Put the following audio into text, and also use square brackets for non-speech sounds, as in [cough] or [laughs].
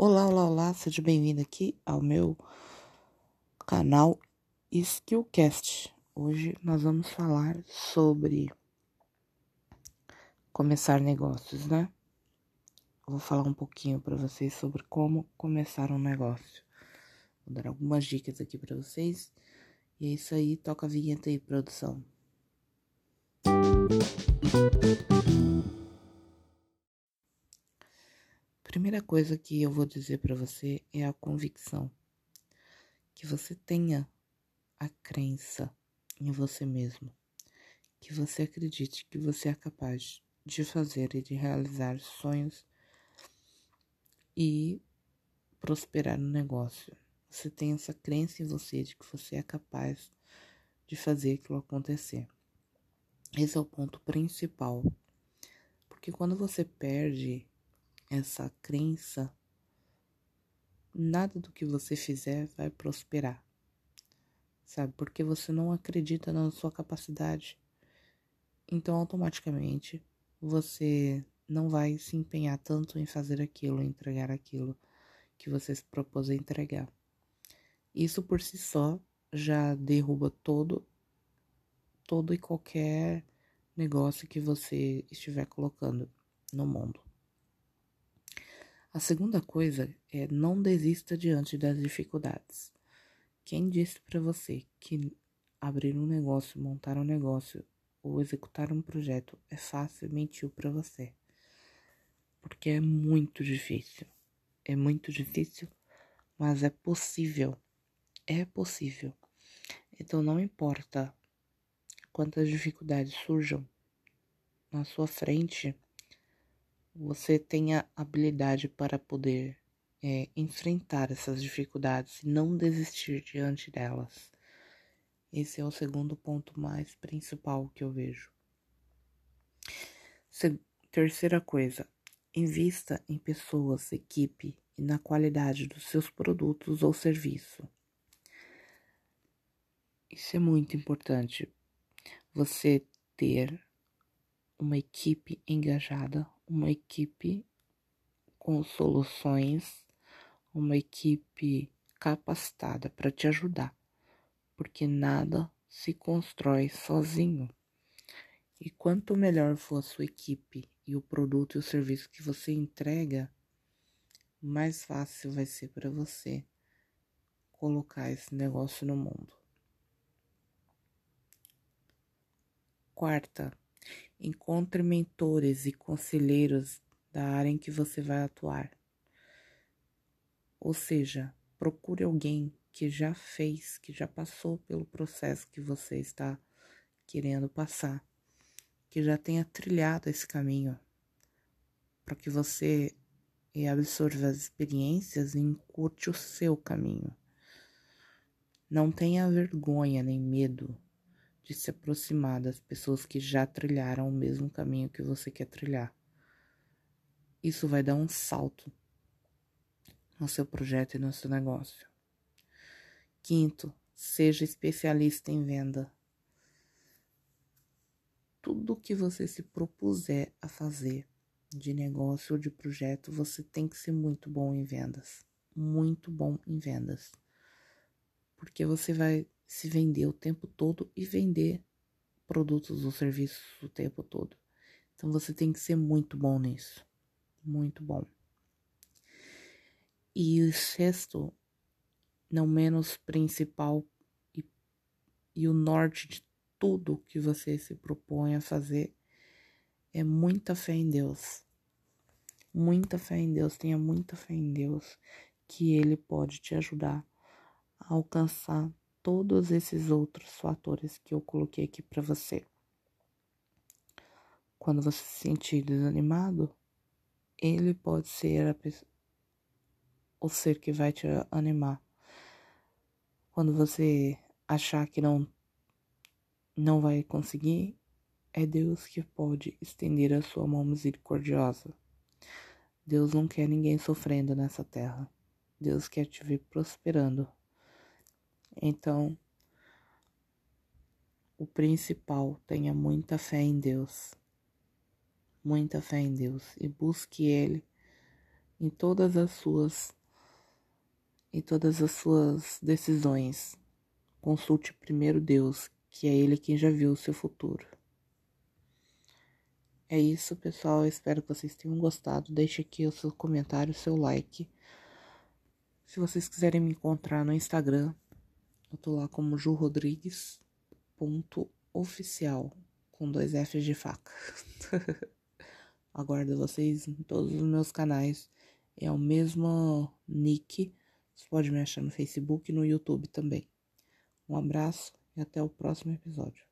Olá, olá, olá, seja bem-vindo aqui ao meu canal Skillcast. Hoje nós vamos falar sobre começar negócios, né? vou falar um pouquinho para vocês sobre como começar um negócio. Vou dar algumas dicas aqui para vocês. E é isso aí, toca a vinheta aí, produção. Primeira coisa que eu vou dizer para você é a convicção. Que você tenha a crença em você mesmo. Que você acredite que você é capaz de fazer e de realizar sonhos e prosperar no negócio. Você tem essa crença em você de que você é capaz de fazer aquilo acontecer. Esse é o ponto principal. Porque quando você perde essa crença, nada do que você fizer vai prosperar. Sabe? Porque você não acredita na sua capacidade. Então, automaticamente, você não vai se empenhar tanto em fazer aquilo, entregar aquilo que você se propôs a entregar. Isso por si só já derruba todo todo e qualquer negócio que você estiver colocando no mundo. A segunda coisa é não desista diante das dificuldades. Quem disse para você que abrir um negócio, montar um negócio ou executar um projeto é fácil mentiu para você? Porque é muito difícil. É muito difícil, mas é possível. É possível. Então não importa quantas dificuldades surjam na sua frente, você tenha habilidade para poder é, enfrentar essas dificuldades e não desistir diante delas. Esse é o segundo ponto mais principal que eu vejo. Se, terceira coisa, invista em pessoas, equipe e na qualidade dos seus produtos ou serviço. Isso é muito importante. Você ter uma equipe engajada, uma equipe com soluções, uma equipe capacitada para te ajudar, porque nada se constrói sozinho. E quanto melhor for a sua equipe e o produto e o serviço que você entrega, mais fácil vai ser para você colocar esse negócio no mundo. Quarta, Encontre mentores e conselheiros da área em que você vai atuar. Ou seja, procure alguém que já fez, que já passou pelo processo que você está querendo passar, que já tenha trilhado esse caminho, para que você absorva as experiências e encurte o seu caminho. Não tenha vergonha nem medo de se aproximar das pessoas que já trilharam o mesmo caminho que você quer trilhar. Isso vai dar um salto no seu projeto e no seu negócio. Quinto, seja especialista em venda. Tudo que você se propuser a fazer de negócio ou de projeto, você tem que ser muito bom em vendas. Muito bom em vendas. Porque você vai se vender o tempo todo e vender produtos ou serviços o tempo todo. Então você tem que ser muito bom nisso. Muito bom. E o sexto, não menos principal e, e o norte de tudo que você se propõe a fazer é muita fé em Deus. Muita fé em Deus, tenha muita fé em Deus que Ele pode te ajudar a alcançar todos esses outros fatores que eu coloquei aqui para você. Quando você se sentir desanimado, ele pode ser o ser que vai te animar. Quando você achar que não não vai conseguir, é Deus que pode estender a sua mão misericordiosa. Deus não quer ninguém sofrendo nessa terra. Deus quer te ver prosperando. Então, o principal, tenha muita fé em Deus. Muita fé em Deus e busque Ele em todas as suas em todas as suas decisões. Consulte primeiro Deus, que é ele quem já viu o seu futuro. É isso, pessoal. Eu espero que vocês tenham gostado. Deixe aqui o seu comentário, o seu like. Se vocês quiserem me encontrar no Instagram, eu tô lá como jurodrigues.oficial, com dois Fs de faca. [laughs] Aguardo vocês em todos os meus canais. É o mesmo nick. Você pode me achar no Facebook e no YouTube também. Um abraço e até o próximo episódio.